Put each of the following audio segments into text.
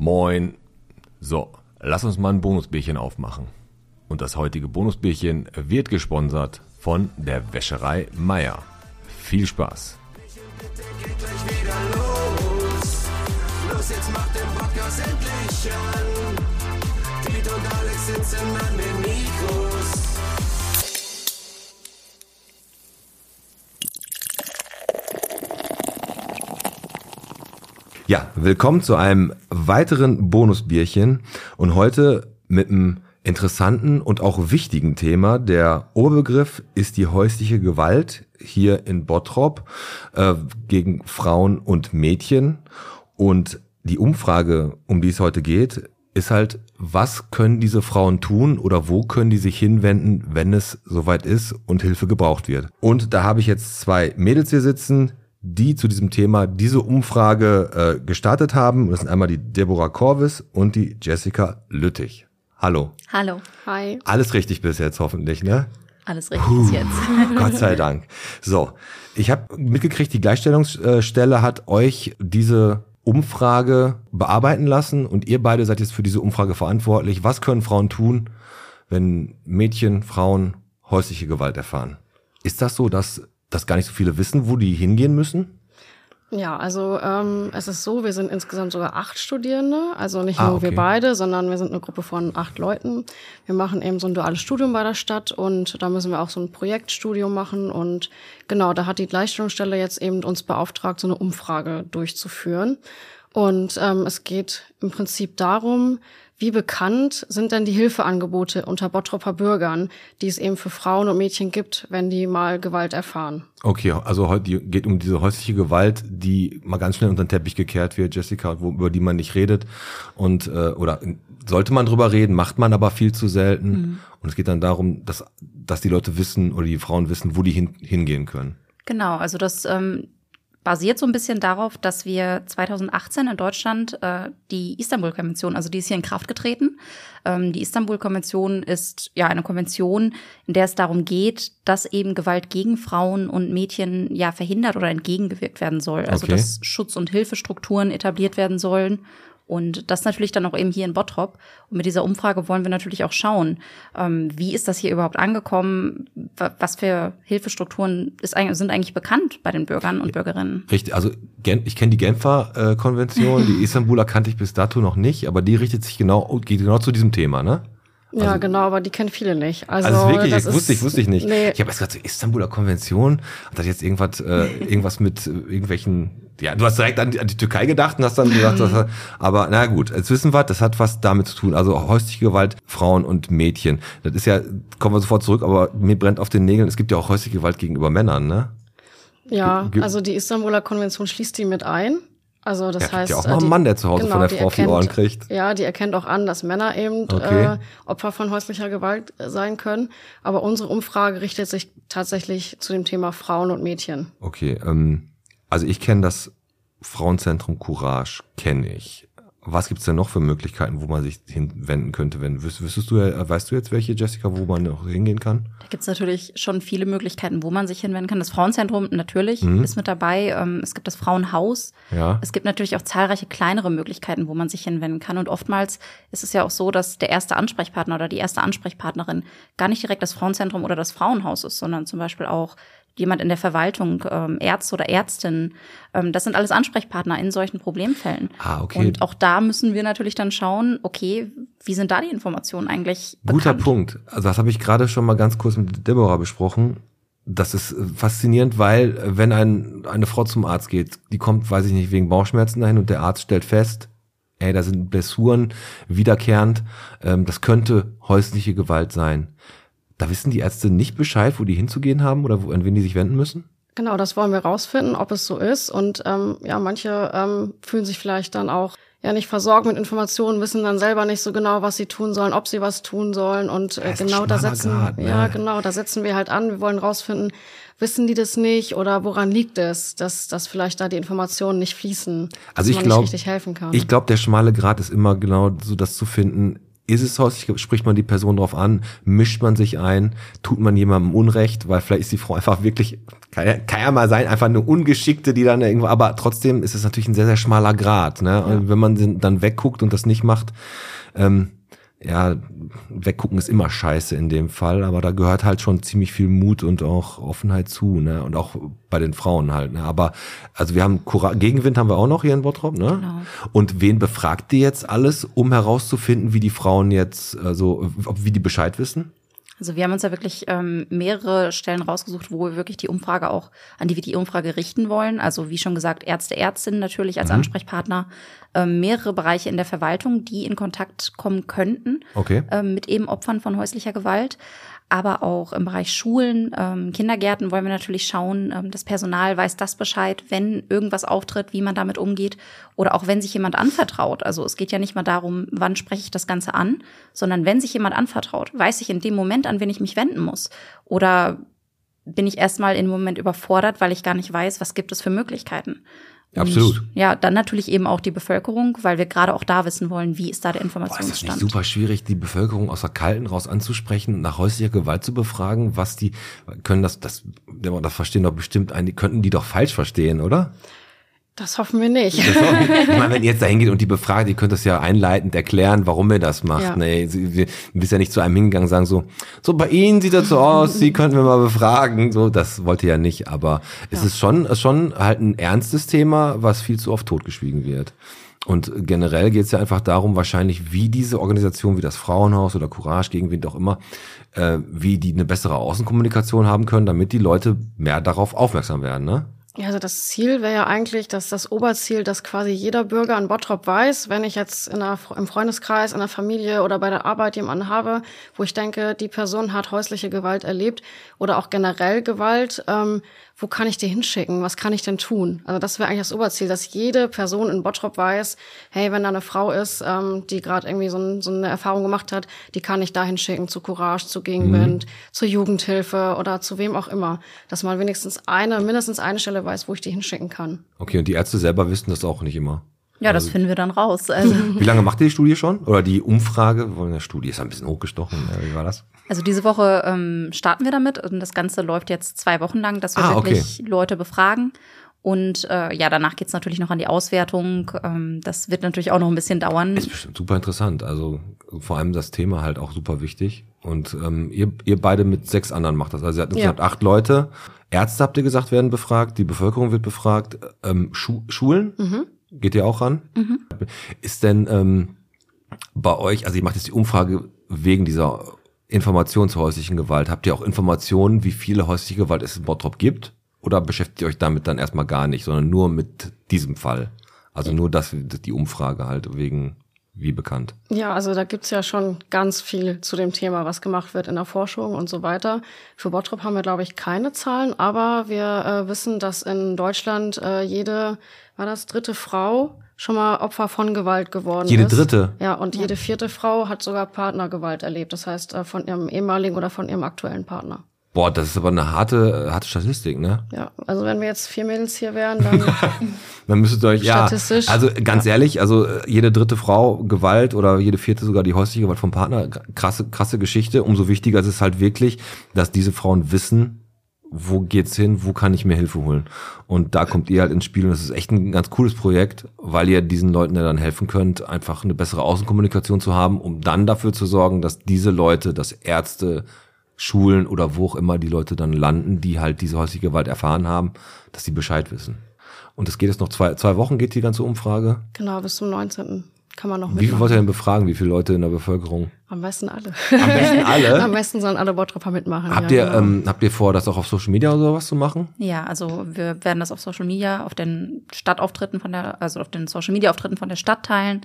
Moin. So, lass uns mal ein Bonusbierchen aufmachen. Und das heutige Bonusbierchen wird gesponsert von der Wäscherei Meier. Viel Spaß. los. Ja, willkommen zu einem weiteren Bonusbierchen und heute mit einem interessanten und auch wichtigen Thema. Der Oberbegriff ist die häusliche Gewalt hier in Bottrop äh, gegen Frauen und Mädchen. Und die Umfrage, um die es heute geht, ist halt, was können diese Frauen tun oder wo können die sich hinwenden, wenn es soweit ist und Hilfe gebraucht wird. Und da habe ich jetzt zwei Mädels hier sitzen, die zu diesem Thema diese Umfrage äh, gestartet haben. Das sind einmal die Deborah Corvis und die Jessica Lüttich. Hallo. Hallo. Hi. Alles richtig bis jetzt hoffentlich, ne? Alles richtig bis jetzt. Gott sei Dank. So, ich habe mitgekriegt, die Gleichstellungsstelle hat euch diese Umfrage bearbeiten lassen und ihr beide seid jetzt für diese Umfrage verantwortlich. Was können Frauen tun, wenn Mädchen, Frauen häusliche Gewalt erfahren? Ist das so, dass das gar nicht so viele wissen, wo die hingehen müssen? Ja, also ähm, es ist so, wir sind insgesamt sogar acht Studierende, also nicht Ah, nur okay. wir beide, sondern wir sind eine Gruppe von acht Leuten. Wir machen eben so ein duales Studium bei der Stadt und da müssen wir auch so ein Projektstudium machen und genau, da hat die Gleichstellungsstelle jetzt eben uns beauftragt, so eine Umfrage durchzuführen. Und ähm, es geht im Prinzip darum, wie bekannt sind denn die Hilfeangebote unter Bottroper Bürgern, die es eben für Frauen und Mädchen gibt, wenn die mal Gewalt erfahren. Okay, also heute die- geht um diese häusliche Gewalt, die mal ganz schnell unter den Teppich gekehrt wird, Jessica, wo, über die man nicht redet und äh, oder sollte man drüber reden, macht man aber viel zu selten. Und es geht dann darum, dass dass die Leute wissen oder die Frauen wissen, wo die hin, hingehen können. Genau, also das ähm, basiert so ein bisschen darauf, dass wir 2018 in Deutschland äh, die Istanbul-Konvention, also die ist hier in Kraft getreten. Ähm, die Istanbul-Konvention ist ja eine Konvention, in der es darum geht, dass eben Gewalt gegen Frauen und Mädchen ja verhindert oder entgegengewirkt werden soll. Also Okay. dass Schutz- und Hilfestrukturen etabliert werden sollen. Und das natürlich dann auch eben hier in Bottrop. Und mit dieser Umfrage wollen wir natürlich auch schauen, ähm, wie ist das hier überhaupt angekommen? Wa- Was für Hilfestrukturen ist, sind eigentlich bekannt bei den Bürgern und Bürgerinnen? Richtig, also ich kenne die Genfer äh, Konvention, die Istanbuler kannte ich bis dato noch nicht, aber die richtet sich genau geht genau zu diesem Thema, ne? Ja, Also- genau, aber die kennen viele nicht. Also, Also, wirklich, das das wusste ich, wusste ich nicht. Nee, Ich habe erst gerade so Istanbuler Konvention, hat das jetzt irgendwas, äh, irgendwas mit äh, irgendwelchen, ja, du hast direkt an die, an die Türkei gedacht und hast dann gesagt, das, aber na gut, jetzt wissen wir, das hat was damit zu tun. Also häusliche Gewalt, Frauen und Mädchen. Das ist ja, kommen wir sofort zurück, aber mir brennt auf den Nägeln, es gibt ja auch häusliche Gewalt gegenüber Männern, ne? ja, also die Istanbuler Konvention schließt die mit ein. Also das Ja, heißt, ja auch äh, mal einen die- Mann, der zu Hause von der Frau auf die Ohren kriegt. Ja, die erkennt auch an, dass Männer eben Okay. äh, Opfer von häuslicher Gewalt äh, sein können. Aber unsere Umfrage richtet sich tatsächlich zu dem Thema Frauen und Mädchen. Okay, ähm, also ich kenne das Frauenzentrum Courage, kenne ich. Was gibt's denn noch für Möglichkeiten, wo man sich hinwenden könnte? Wenn wüs- wüsstest du, ja- weißt du jetzt welche, Jessica, wo man noch hingehen kann? Da gibt es natürlich schon viele Möglichkeiten, wo man sich hinwenden kann. Das Frauenzentrum natürlich Mhm. ist mit dabei. Ähm, Es gibt das Frauenhaus. Ja. Es gibt natürlich auch zahlreiche kleinere Möglichkeiten, wo man sich hinwenden kann. Und oftmals ist es ja auch so, dass der erste Ansprechpartner oder die erste Ansprechpartnerin gar nicht direkt das Frauenzentrum oder das Frauenhaus ist, sondern zum Beispiel auch jemand in der Verwaltung, ähm, Ärzte oder Ärztin. Ähm, das sind alles Ansprechpartner in solchen Problemfällen. Ah, okay. Und auch da müssen wir natürlich dann schauen, okay, wie sind da die Informationen eigentlich Guter bekannt? Punkt. Also das habe ich gerade schon mal ganz kurz mit Deborah besprochen. Das ist äh, faszinierend, weil äh, wenn ein, eine Frau zum Arzt geht, die kommt, weiß ich nicht, wegen Bauchschmerzen dahin und der Arzt stellt fest, ey, da sind Blessuren wiederkehrend, ähm, das könnte häusliche Gewalt sein. Da wissen die Ärzte nicht Bescheid, wo die hinzugehen haben oder wo, an wen die sich wenden müssen? Genau, das wollen wir rausfinden, ob es so ist. Und ähm, ja, manche ähm, fühlen sich vielleicht dann auch ja nicht versorgt mit Informationen, wissen dann selber nicht so genau, was sie tun sollen, ob sie was tun sollen. Und äh, genau da setzen, Grat, ne? ja genau, da setzen wir halt an. Wir wollen rausfinden, wissen die das nicht oder woran liegt es, dass, dass vielleicht da die Informationen nicht fließen, dass Also ich man glaube, nicht richtig helfen kann. ich glaube, der schmale Grat ist immer genau so das zu finden. Ist es häuslich, spricht man die Person drauf an, mischt man sich ein, tut man jemandem Unrecht, weil vielleicht ist die Frau einfach wirklich, kann ja, kann ja mal sein, einfach eine Ungeschickte, die dann irgendwo, aber trotzdem ist es natürlich ein sehr, sehr schmaler Grad. Ne? Und wenn man dann wegguckt und das nicht macht, ähm, ja, weggucken ist immer scheiße in dem Fall, aber da gehört halt schon ziemlich viel Mut und auch Offenheit zu, ne? Und auch bei den Frauen halt, ne? Aber also wir haben Cora Gegenwind haben wir auch noch hier in Bottrop, ne? Genau. Und wen befragt ihr jetzt alles, um herauszufinden, wie die Frauen jetzt, also ob wie die Bescheid wissen? Also wir haben uns ja wirklich ähm, mehrere Stellen rausgesucht, wo wir wirklich die Umfrage auch, an die wir die Umfrage richten wollen. Also wie schon gesagt, Ärzte, Ärztinnen natürlich als Ansprechpartner, ähm, mehrere Bereiche in der Verwaltung, die in Kontakt kommen könnten Okay. ähm, mit eben Opfern von häuslicher Gewalt. Aber auch im Bereich Schulen, ähm, Kindergärten wollen wir natürlich schauen, ähm, das Personal weiß das Bescheid, wenn irgendwas auftritt, wie man damit umgeht. Oder auch wenn sich jemand anvertraut. Also es geht ja nicht mal darum, wann spreche ich das Ganze an, sondern wenn sich jemand anvertraut, weiß ich in dem Moment, an wen ich mich wenden muss. Oder bin ich erstmal dem Moment überfordert, weil ich gar nicht weiß, was gibt es für Möglichkeiten. Und Absolut. Ja, dann natürlich eben auch die Bevölkerung, weil wir gerade auch da wissen wollen, wie ist da der Boah, ist das nicht Informationsstand. super schwierig, die Bevölkerung aus der Kalten raus anzusprechen, nach häuslicher Gewalt zu befragen, was die können das, das, das verstehen doch bestimmt einige, könnten die doch falsch verstehen, oder? Das hoffen wir nicht. ich meine, wenn ihr jetzt da hingeht und die befragt, ihr könnt das ja einleitend erklären, warum ihr das macht. Ja. Nee, wir bist ja nicht zu einem hingegangen und sagen so, so bei Ihnen sieht das so aus, Sie könnten wir mal befragen. So, das wollt ihr ja nicht, aber es ist schon, ist schon halt ein ernstes Thema, was viel zu oft totgeschwiegen wird. Und generell geht es ja einfach darum, wahrscheinlich, wie diese Organisation, wie das Frauenhaus oder Courage, gegen wen auch immer, äh, wie die eine bessere Außenkommunikation haben können, damit die Leute mehr darauf aufmerksam werden, ne? Ja, also das Ziel wäre ja eigentlich, dass das Oberziel, dass quasi jeder Bürger in Bottrop weiß, wenn ich jetzt in einer, im Freundeskreis, in der Familie oder bei der Arbeit jemanden habe, wo ich denke, die Person hat häusliche Gewalt erlebt oder auch generell Gewalt, ähm, wo kann ich die hinschicken? Was kann ich denn tun? Also das wäre eigentlich das Oberziel, dass jede Person in Bottrop weiß, hey, wenn da eine Frau ist, ähm, die gerade irgendwie so, ein, so eine Erfahrung gemacht hat, die kann ich da hinschicken zu Courage, zu Gegenwind, zur Jugendhilfe oder zu wem auch immer. Dass man wenigstens eine, mindestens eine Stelle weiß, wo ich die hinschicken kann. Okay, und die Ärzte selber wissen das auch nicht immer. Ja, das finden wir dann raus. Also, Wie lange macht ihr die Studie schon? Oder die Umfrage? Wir wollen ja Studie ist ein bisschen hochgestochen. Wie war das? also diese Woche ähm, starten wir damit und das Ganze läuft jetzt zwei Wochen lang, dass wir Ah, okay. wirklich Leute befragen. Und äh, ja, danach geht's natürlich noch an die Auswertung. Ähm, das wird natürlich auch noch ein bisschen dauern. Ist bestimmt super interessant. Also vor allem das Thema halt auch super wichtig. Und ähm, ihr, ihr beide mit sechs anderen macht das. Also ihr habt Ja. acht Leute. Ärzte habt ihr gesagt, werden befragt, die Bevölkerung wird befragt. Ähm, Schu Schulen geht ihr auch ran? Ist denn ähm, bei euch, also ihr macht jetzt die Umfrage wegen dieser Information zur häuslichen Gewalt. Habt ihr auch Informationen, wie viele häusliche Gewalt es in Bottrop gibt? Oder beschäftigt ihr euch damit dann erstmal gar nicht, sondern nur mit diesem Fall? Also nur das, die Umfrage halt wegen wie bekannt. Ja, also da gibt's ja schon ganz viel zu dem Thema, was gemacht wird in der Forschung und so weiter. Für Bottrop haben wir, glaube ich, keine Zahlen, aber wir äh, wissen, dass in Deutschland äh, jede, war das dritte Frau schon mal Opfer von Gewalt geworden Jede ist. dritte? Ja, und jede vierte Frau hat sogar Partnergewalt erlebt. Das heißt, äh, von ihrem ehemaligen oder von ihrem aktuellen Partner. Boah, das ist aber eine harte, harte Statistik, ne? Ja, also wenn wir jetzt vier Mädels hier wären, dann Dann müsstet ihr euch, ja, Statistisch. also ganz ehrlich, also äh, jede dritte Frau Gewalt oder jede vierte sogar die häusliche Gewalt vom Partner, krasse, krasse Geschichte. Umso wichtiger ist es halt wirklich, dass diese Frauen wissen, wo geht's hin, wo kann ich mir Hilfe holen. Und da kommt ihr halt ins Spiel und das ist echt ein ganz cooles Projekt, weil ihr diesen Leuten ja dann helfen könnt, einfach eine bessere Außenkommunikation zu haben, um dann dafür zu sorgen, dass diese Leute, dass Ärzte, Schulen oder wo auch immer die Leute dann landen, die halt diese häusliche Gewalt erfahren haben, dass sie Bescheid wissen. Und es geht jetzt noch zwei, zwei Wochen geht die ganze Umfrage. genau bis zum 19. kann man noch Wie viel mitmachen. wollt ihr denn befragen? Wie viele Leute in der Bevölkerung? Am besten alle. Am besten alle? Am besten sollen alle Bottropper mitmachen. Habt ja, ihr, genau. ähm, habt ihr vor, das auch auf Social Media oder sowas zu machen? Ja, also wir werden das auf Social Media, auf den Stadtauftritten von der, also auf den Social Media Auftritten von der Stadt teilen.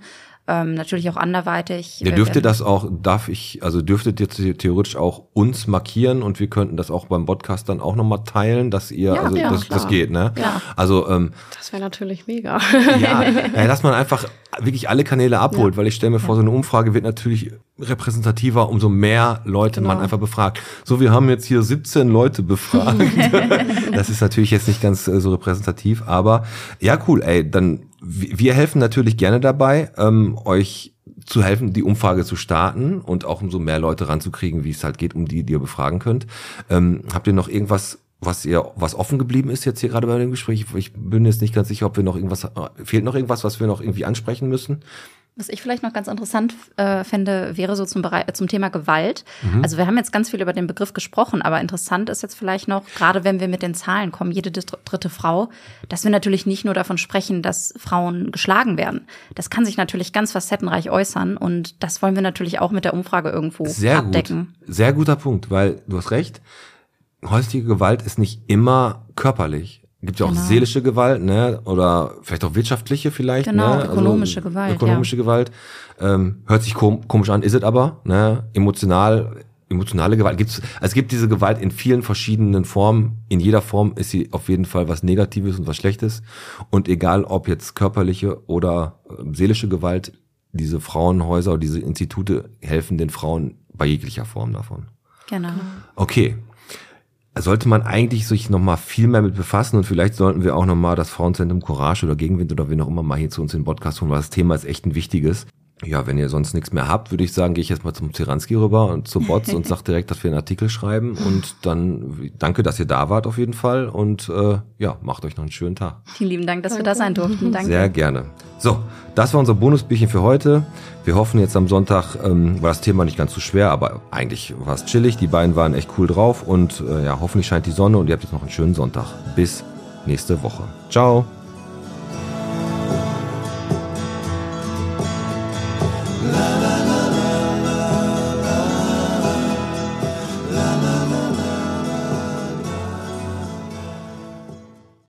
Ähm, natürlich auch anderweitig. Ihr Wir dürftet werden- das auch, darf ich, also dürftet ihr the- theoretisch auch uns markieren und wir könnten das auch beim Podcast dann auch nochmal teilen, dass ihr, Ja, also ja, das, das geht, ne? Ja. Also ähm, Das wäre natürlich mega. ja, ja, dass man einfach wirklich alle Kanäle abholt, weil ich stelle mir vor, so eine Umfrage wird natürlich repräsentativer, umso mehr Leute man Genau. einfach befragt. So, wir haben jetzt hier 17 Leute befragt. das ist natürlich jetzt nicht ganz äh, so repräsentativ, aber ja, cool, ey, dann wir helfen natürlich gerne dabei, ähm, euch zu helfen, die Umfrage zu starten und auch um so mehr Leute ranzukriegen, wie es halt geht, um die, die ihr befragen könnt. Ähm, habt ihr noch irgendwas, was ihr, was offen geblieben ist jetzt hier gerade bei dem Gespräch? Ich bin jetzt nicht ganz sicher, ob wir noch irgendwas, äh, fehlt noch irgendwas, was wir noch irgendwie ansprechen müssen? Was ich vielleicht noch ganz interessant äh, fände, wäre so zum, Bereich, zum Thema Gewalt. Also wir haben jetzt ganz viel über den Begriff gesprochen, aber interessant ist jetzt vielleicht noch, gerade wenn wir mit den Zahlen kommen, jede dr- dritte Frau, dass wir natürlich nicht nur davon sprechen, dass Frauen geschlagen werden. Das kann sich natürlich ganz facettenreich äußern und das wollen wir natürlich auch mit der Umfrage irgendwo Sehr abdecken. gut. Sehr guter Punkt, weil du hast recht. Häusliche Gewalt ist nicht immer körperlich. Gibt ja auch Genau. seelische Gewalt, ne? Oder vielleicht auch wirtschaftliche vielleicht, Genau, ne? ökonomische Gewalt, Ökonomische Gewalt. Ähm, hört sich kom komisch an, ist es aber, ne? Emotional, emotionale Gewalt gibt's. Also es gibt diese Gewalt in vielen verschiedenen Formen. In jeder Form ist sie auf jeden Fall was Negatives und was Schlechtes. Und egal ob jetzt körperliche oder ähm, seelische Gewalt, diese Frauenhäuser oder diese Institute helfen den Frauen bei jeglicher Form davon. Genau. Okay. Sollte man eigentlich sich noch mal viel mehr mit befassen und vielleicht sollten wir auch noch mal das Frauenzentrum Courage oder Gegenwind oder wen auch immer mal hier zu uns in den Podcast holen, weil das Thema ist echt ein wichtiges. Ja, wenn ihr sonst nichts mehr habt, würde ich sagen, gehe ich jetzt mal zum Tiranski rüber und zu Bots und sag direkt, dass wir einen Artikel schreiben und dann danke, dass ihr da wart auf jeden Fall und äh, ja, macht euch noch einen schönen Tag. Vielen lieben Dank, dass wir da sein durften. Danke. Sehr gerne. So, das war unser Bonusbierchen für heute. Wir hoffen jetzt am Sonntag, ähm, war das Thema nicht ganz so schwer, aber eigentlich war es chillig. Die beiden waren echt cool drauf und äh, ja, hoffentlich scheint die Sonne und ihr habt jetzt noch einen schönen Sonntag. Bis nächste Woche. Ciao.